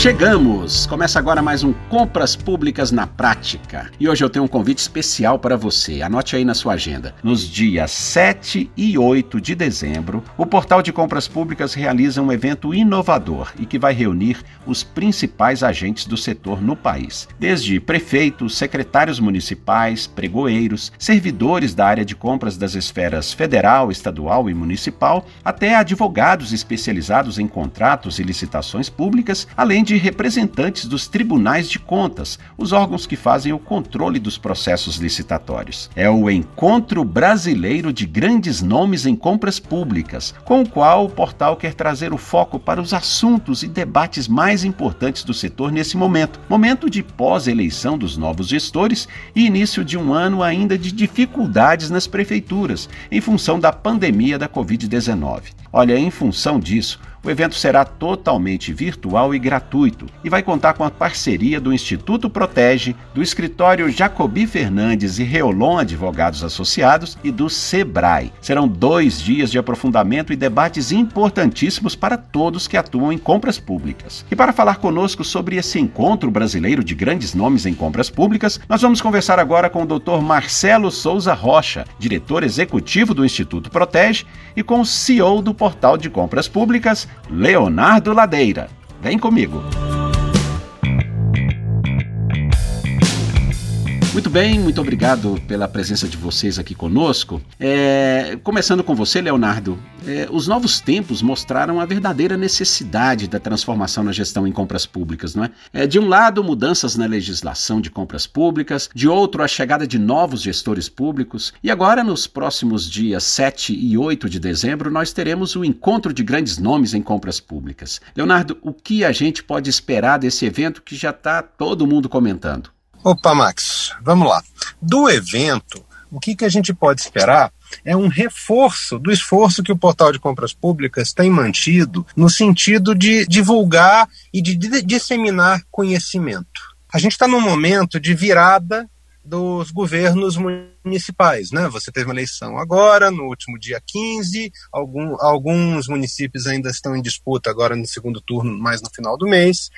Chegamos! Começa agora mais um Compras Públicas na Prática. E hoje eu tenho um convite especial para você. Anote aí na sua agenda. Nos dias 7 e 8 de dezembro, o Portal de Compras Públicas realiza um evento inovador e que vai reunir os principais agentes do setor no país. Desde prefeitos, secretários municipais, pregoeiros, servidores da área de compras das esferas federal, estadual e municipal, até advogados especializados em contratos e licitações públicas, além de de representantes dos tribunais de contas, os órgãos que fazem o controle dos processos licitatórios. É o Encontro Brasileiro de Grandes Nomes em Compras Públicas, com o qual o portal quer trazer o foco para os assuntos e debates mais importantes do setor nesse momento momento de pós-eleição dos novos gestores e início de um ano ainda de dificuldades nas prefeituras, em função da pandemia da Covid-19. Olha, em função disso, o evento será totalmente virtual e gratuito e vai contar com a parceria do Instituto Protege, do escritório Jacobi Fernandes e Reolon Advogados Associados e do Sebrae. Serão dois dias de aprofundamento e debates importantíssimos para todos que atuam em compras públicas. E para falar conosco sobre esse encontro brasileiro de grandes nomes em compras públicas, nós vamos conversar agora com o Dr. Marcelo Souza Rocha, diretor executivo do Instituto Protege, e com o CEO do Portal de Compras Públicas, Leonardo Ladeira. Vem comigo! Muito bem, muito obrigado pela presença de vocês aqui conosco. É, começando com você, Leonardo, é, os novos tempos mostraram a verdadeira necessidade da transformação na gestão em compras públicas, não é? é? De um lado, mudanças na legislação de compras públicas, de outro, a chegada de novos gestores públicos, e agora, nos próximos dias 7 e 8 de dezembro, nós teremos o encontro de grandes nomes em compras públicas. Leonardo, o que a gente pode esperar desse evento que já está todo mundo comentando? Opa, Max, vamos lá. Do evento, o que, que a gente pode esperar é um reforço do esforço que o portal de compras públicas tem mantido no sentido de divulgar e de disseminar conhecimento. A gente está num momento de virada dos governos municipais, né? Você teve uma eleição agora, no último dia 15, algum, alguns municípios ainda estão em disputa agora no segundo turno, mais no final do mês.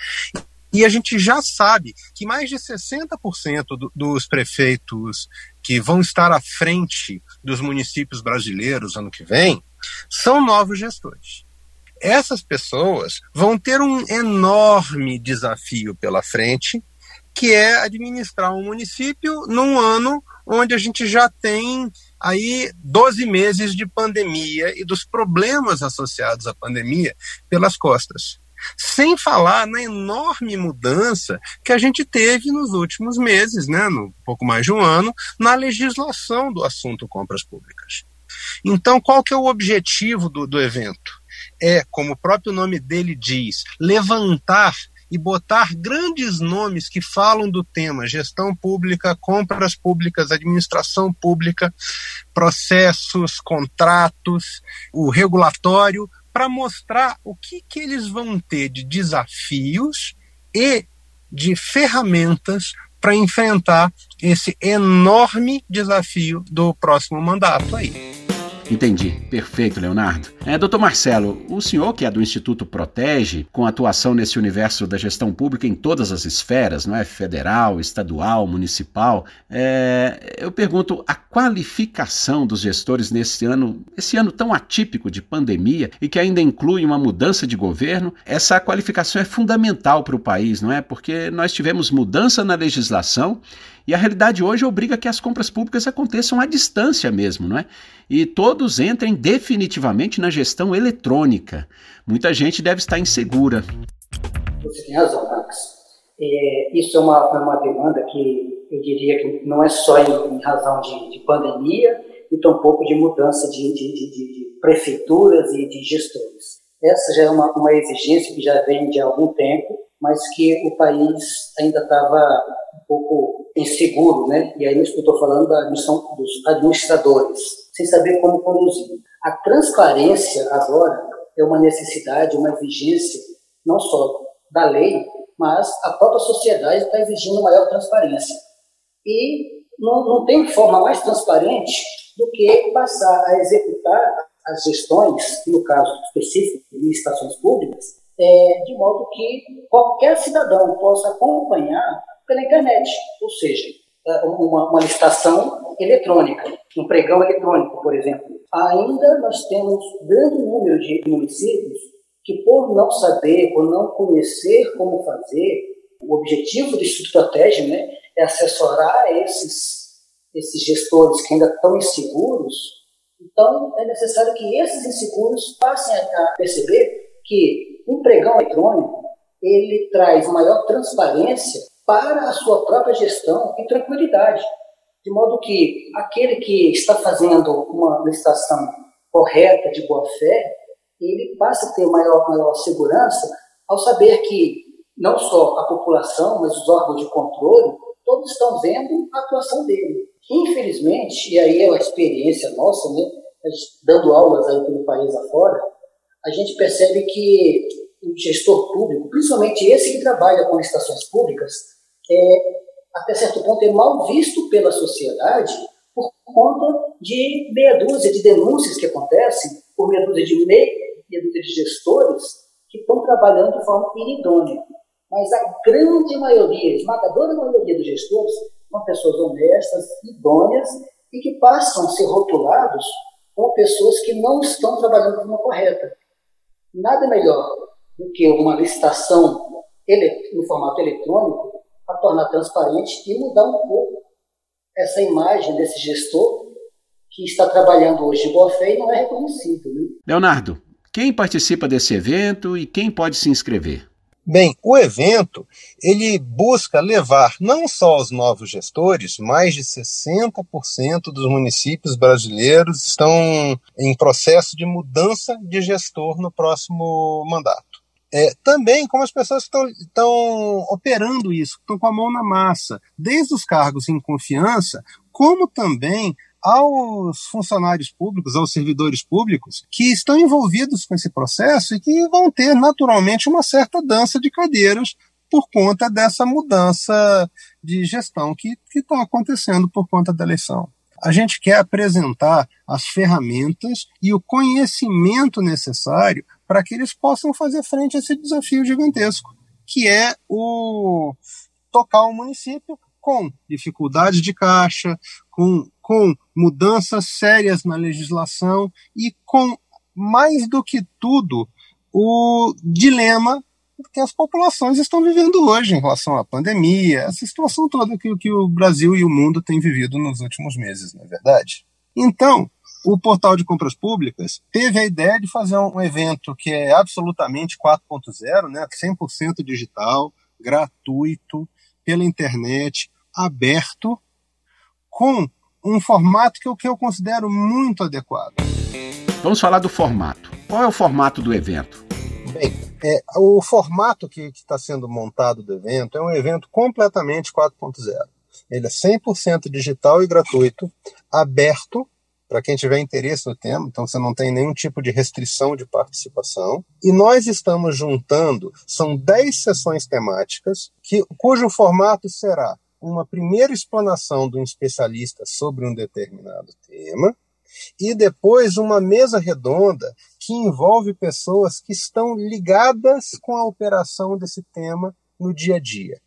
E a gente já sabe que mais de 60% do, dos prefeitos que vão estar à frente dos municípios brasileiros ano que vem são novos gestores. Essas pessoas vão ter um enorme desafio pela frente, que é administrar um município num ano onde a gente já tem aí 12 meses de pandemia e dos problemas associados à pandemia pelas costas. Sem falar na enorme mudança que a gente teve nos últimos meses, né, no pouco mais de um ano, na legislação do assunto compras públicas. Então, qual que é o objetivo do, do evento? É, como o próprio nome dele diz, levantar e botar grandes nomes que falam do tema gestão pública, compras públicas, administração pública, processos, contratos, o regulatório, para mostrar o que, que eles vão ter de desafios e de ferramentas para enfrentar esse enorme desafio do próximo mandato aí. Entendi. Perfeito, Leonardo. É, doutor Marcelo, o senhor que é do Instituto Protege, com atuação nesse universo da gestão pública em todas as esferas, não é? Federal, estadual, municipal, é, eu pergunto a qualificação dos gestores nesse ano, esse ano tão atípico de pandemia e que ainda inclui uma mudança de governo, essa qualificação é fundamental para o país, não é? Porque nós tivemos mudança na legislação e a realidade hoje obriga que as compras públicas aconteçam à distância mesmo, não é? E todos entrem definitivamente na gestão eletrônica. Muita gente deve estar insegura. Você tem razão, Max. É, isso é uma, é uma demanda que eu diria que não é só em, em razão de, de, pandemia e tampouco de mudança de, de, de, prefeituras e de gestores. Essa já é uma, uma exigência que já vem de algum tempo, mas que o país ainda estava um pouco inseguro, né? E aí eu estou falando da admissão dos administradores, sem saber como conduzir. A transparência agora é uma necessidade, uma exigência, não só da lei, mas a própria sociedade está exigindo maior transparência. E não, não tem forma mais transparente do que passar a executar as gestões, no caso específico de licitações públicas, é, de modo que qualquer cidadão possa acompanhar pela internet, ou seja, é, uma, uma licitação eletrônica, um pregão eletrônico, por exemplo. Ainda nós temos grande número de municípios que, por não saber, por não conhecer como fazer, o objetivo do estratégia né, é assessorar esses, esses gestores que ainda estão inseguros. Então, é necessário que esses inseguros passem a perceber que um pregão eletrônico ele traz maior transparência para a sua própria gestão e tranquilidade, de modo que aquele que está fazendo uma licitação correta, de boa fé, ele passa a ter maior, maior segurança ao saber que não só a população, mas os órgãos de controle, todos estão vendo a atuação dele. Infelizmente, e aí é uma experiência nossa, né, dando aulas aí pelo país afora, a gente percebe que o gestor público, principalmente esse que trabalha com estações públicas, é, até certo ponto é mal visto pela sociedade por conta de meia dúzia de denúncias que acontecem, por meia dúzia de meia dúzia de gestores que estão trabalhando de forma inidônea. Mas a grande maioria, a esmagadora maioria dos gestores, são pessoas honestas, idôneas e que passam a ser rotulados como pessoas que não estão trabalhando de forma correta. Nada melhor do que uma licitação no formato eletrônico para tornar transparente e mudar um pouco essa imagem desse gestor que está trabalhando hoje de boa fé e não é reconhecido. Né? Leonardo, quem participa desse evento e quem pode se inscrever? Bem, o evento ele busca levar não só os novos gestores, mais de 60% dos municípios brasileiros estão em processo de mudança de gestor no próximo mandato. É, também como as pessoas estão, operando isso, estão com a mão na massa, desde os cargos em confiança, como também aos funcionários públicos, aos servidores públicos que estão envolvidos com esse processo e que vão ter naturalmente uma certa dança de cadeiras por conta dessa mudança de gestão que está acontecendo por conta da eleição. A gente quer apresentar as ferramentas e o conhecimento necessário para que eles possam fazer frente a esse desafio gigantesco, que é o tocar o município com dificuldades de caixa, com, com mudanças sérias na legislação e com, mais do que tudo, o dilema que as populações estão vivendo hoje em relação à pandemia, essa situação toda que, que o Brasil e o mundo têm vivido nos últimos meses, não é verdade? Então, o portal de compras públicas teve a ideia de fazer um evento que é absolutamente 4.0, né, 100% digital, gratuito, pela internet, aberto, com um formato que eu, que eu considero muito adequado. Vamos falar do formato. Qual é o formato do evento? Bem, é, o formato que está sendo montado do evento é um evento completamente 4.0. Ele é 100% digital e gratuito, aberto para quem tiver interesse no tema, então você não tem nenhum tipo de restrição de participação. E nós estamos juntando, são 10 sessões temáticas, que, cujo formato será uma primeira explanação de um especialista sobre um determinado tema, e depois uma mesa redonda que envolve pessoas que estão ligadas com a operação desse tema no dia a dia.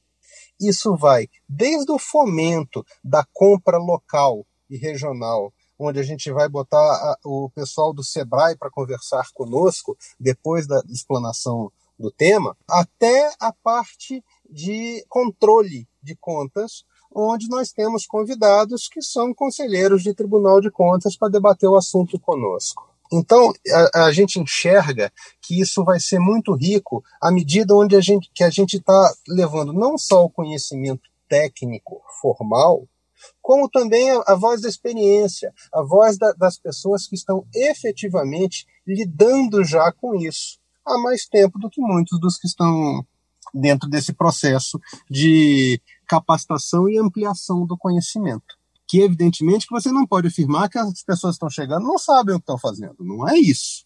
Isso vai desde o fomento da compra local e regional, onde a gente vai botar a, o pessoal do Sebrae para conversar conosco depois da explanação do tema, até a parte de controle de contas, onde nós temos convidados que são conselheiros de Tribunal de Contas para debater o assunto conosco. Então, a, a, gente enxerga que isso vai ser muito rico à medida onde a gente, que a gente está levando não só o conhecimento técnico formal, como também a, a voz da experiência, a voz da, das pessoas que estão efetivamente lidando já com isso há mais tempo do que muitos dos que estão dentro desse processo de capacitação e ampliação do conhecimento. Que, evidentemente, que você não pode afirmar que as pessoas estão chegando não sabem o que estão fazendo. Não é isso.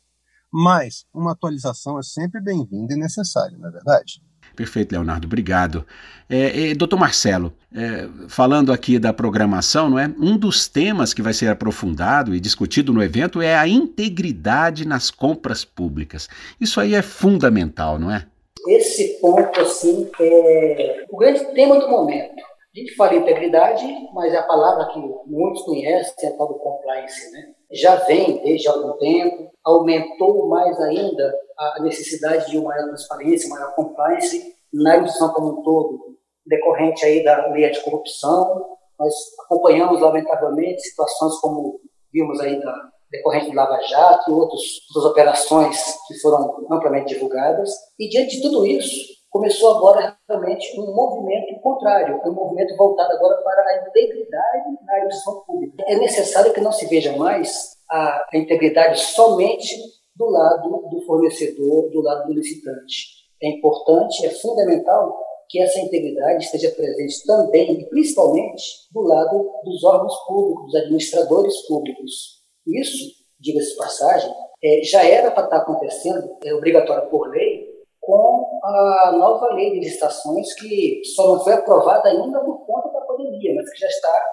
Mas uma atualização é sempre bem-vinda e necessária, não é verdade? Perfeito, Leonardo, obrigado. É, é, doutor Marcelo, é, falando aqui da programação, não é? Um dos temas que vai ser aprofundado e discutido no evento é a integridade nas compras públicas. Isso aí é fundamental, não é? Esse ponto, assim, é o grande tema do momento. A gente fala integridade, mas é a palavra que muitos conhecem, é a tal do compliance, né? Já vem desde algum tempo, aumentou mais ainda a necessidade de uma maior transparência, maior compliance na instituição como um todo, decorrente aí da lei de corrupção. Nós acompanhamos, lamentavelmente, situações como vimos aí da decorrente do Lava Jato e outras, outras operações que foram amplamente divulgadas. E diante de tudo isso, começou agora realmente um movimento contrário, um movimento voltado agora para a integridade na administração pública. É necessário que não se veja mais a, a integridade somente do lado do fornecedor, do lado do licitante. É importante, é fundamental que essa integridade esteja presente também e principalmente do lado dos órgãos públicos, dos administradores públicos. Isso, diga-se passagem, é, já era para estar acontecendo, é obrigatório por lei, com a nova lei de licitações que só não foi aprovada ainda por conta da pandemia, mas que já está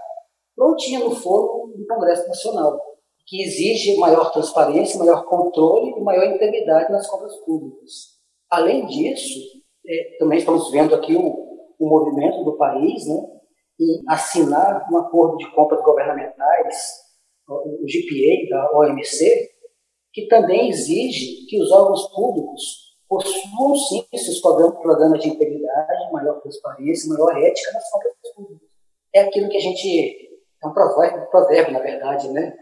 prontinha no forno do Congresso Nacional que exige maior transparência, maior controle e maior integridade nas compras públicas. Além disso, é, também estamos vendo aqui o, o movimento do país né, em assinar um acordo de compras governamentais, o GPA da OMC, que também exige que os órgãos públicos possuam sim esses programas de integridade, maior transparência, maior ética nas compras públicas. É aquilo que a gente. É um provérbio, provérbio na verdade, né?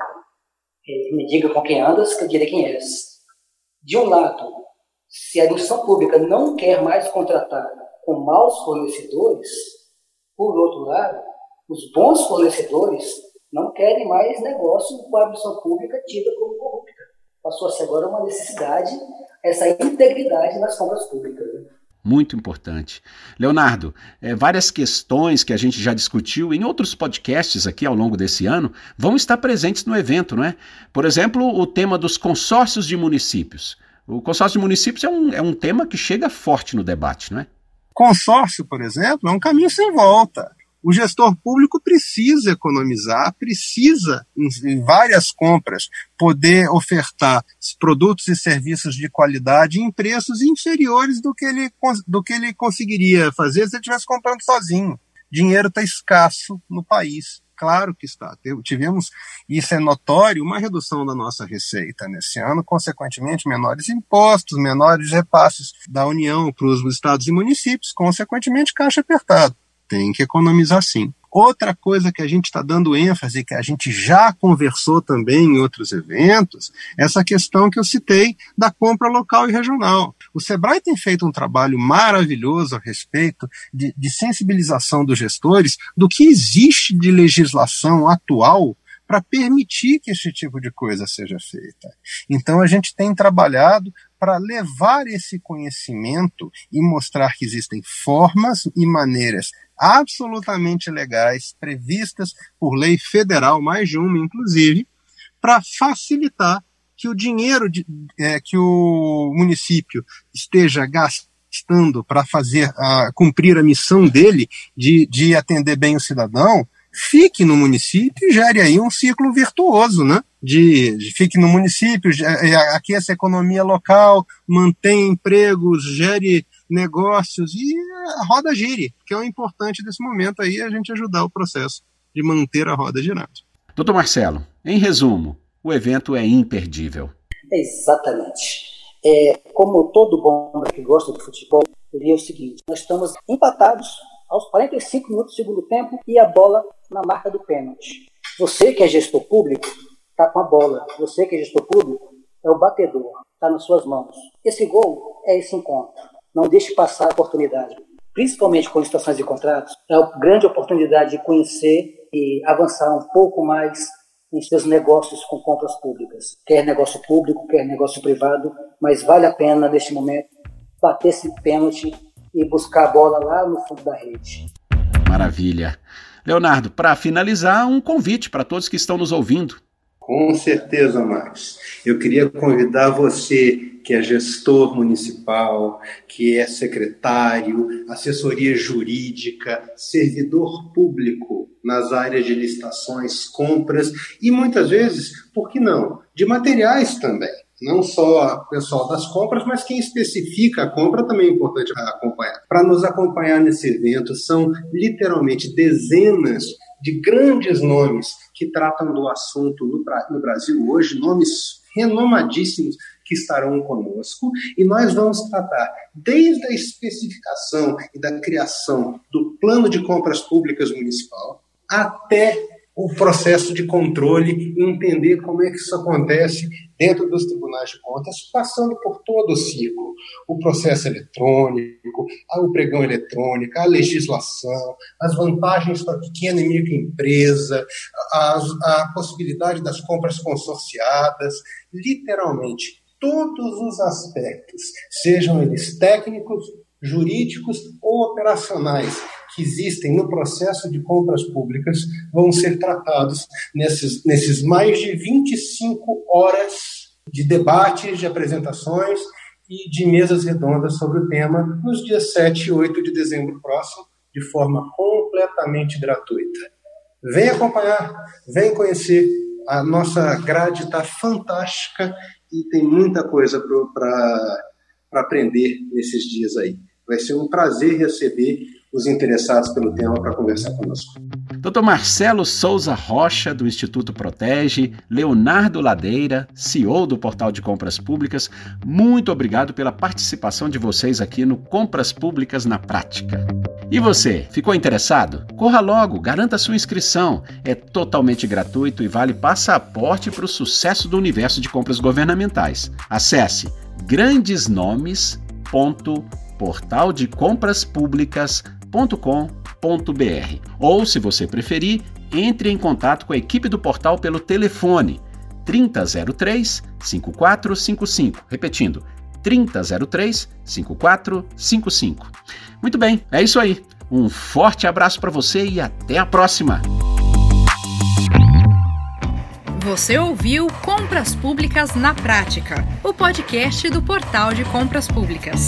me diga com quem andas, que eu direi quem és. De um lado, se a administração pública não quer mais contratar com maus fornecedores, por outro lado, os bons fornecedores não querem mais negócio com a administração pública tida como corrupta. Passou a ser agora uma necessidade essa integridade nas compras públicas. Né? muito importante. Leonardo, é, várias questões que a gente já discutiu em outros podcasts aqui ao longo desse ano vão estar presentes no evento, não é? Por exemplo, o tema dos consórcios de municípios. O consórcio de municípios é um, é um tema que chega forte no debate, não é? Consórcio, por exemplo, é um caminho sem volta. O gestor público precisa economizar, precisa, em, várias compras, poder ofertar produtos e serviços de qualidade em preços inferiores do que ele, do que ele conseguiria fazer se ele estivesse comprando sozinho. Dinheiro está escasso no país. Claro que está. Tivemos, isso é notório, uma redução da nossa receita nesse ano, consequentemente, menores impostos, menores repasses da União para os estados e municípios, consequentemente, caixa apertado tem que economizar sim. Outra coisa que a gente está dando ênfase, que a gente já conversou também em outros eventos, essa questão que eu citei da compra local e regional. O Sebrae tem feito um trabalho maravilhoso a respeito de, de sensibilização dos gestores do que existe de legislação atual para permitir que esse tipo de coisa seja feita. Então a gente tem trabalhado para levar esse conhecimento e mostrar que existem formas e maneiras absolutamente legais, previstas por lei federal, mais de uma inclusive, para facilitar que o dinheiro de, é, que o município esteja gastando para fazer a, cumprir a missão dele de, de atender bem o cidadão fique no município e gere aí um ciclo virtuoso, né? De, de fique no município, é, aqueça a economia local, mantém empregos, gere negócios e a roda gire, que é o importante desse momento aí, a gente ajudar o processo de manter a roda girando. Doutor Marcelo, em resumo, o evento é imperdível. Exatamente. É, como todo bom que gosta de futebol, eu diria o seguinte: nós estamos empatados aos 45 minutos do segundo tempo e a bola na marca do pênalti. Você que é gestor público está com a bola. Você que é gestor público é o batedor. Está nas suas mãos. Esse gol é esse encontro. Não deixe passar a oportunidade. Principalmente com situações de contratos, é uma grande oportunidade de conhecer e avançar um pouco mais em seus negócios com compras públicas. Quer negócio público, quer negócio privado, mas vale a pena, neste momento, bater esse pênalti e buscar a bola lá no fundo da rede. Maravilha. Leonardo, para finalizar, um convite para todos que estão nos ouvindo. Com certeza, Max. Eu queria convidar você, que é gestor municipal, que é secretário, assessoria jurídica, servidor público nas áreas de licitações, compras e muitas vezes, por que não, de materiais também. Não só o pessoal das compras, mas quem especifica a compra também é importante acompanhar. Para nos acompanhar nesse evento, são literalmente dezenas de grandes nomes que tratam do assunto no, Brasil hoje, nomes renomadíssimos que estarão conosco, e nós vamos tratar desde a especificação e da criação do plano de compras públicas municipal até o processo de controle e entender como é que isso acontece dentro dos tribunais de contas, passando por todo o ciclo. O processo eletrônico, o pregão eletrônico, a legislação, as vantagens para pequena e microempresa, a, a possibilidade das compras consorciadas, literalmente todos os aspectos, sejam eles técnicos, jurídicos ou operacionais, que existem no processo de compras públicas vão ser tratados nesses, nesses mais de 25 horas de debates, de apresentações e de mesas redondas sobre o tema nos dias 7 e 8 de dezembro próximo, de forma completamente gratuita. Vem acompanhar, vem conhecer. A nossa grade está fantástica e tem muita coisa para aprender nesses dias aí. Vai ser um prazer receber os interessados pelo tema para conversar conosco. Dr. Marcelo Souza Rocha, do Instituto Protege, Leonardo Ladeira, CEO do Portal de Compras Públicas, muito obrigado pela participação de vocês aqui no Compras Públicas na Prática. E você, ficou interessado? Corra logo, garanta sua inscrição. É totalmente gratuito e vale passaporte para o sucesso do universo de compras governamentais. Acesse grandesnomes.portaldecompraspublicas.com www.portal.com.br. Ou, se você preferir, entre em contato com a equipe do portal pelo telefone 3003 5455. Repetindo, 3003 5455. Muito bem, é isso aí. Um forte abraço para você e até a próxima. Você ouviu Compras Públicas na Prática, o podcast do Portal de Compras Públicas.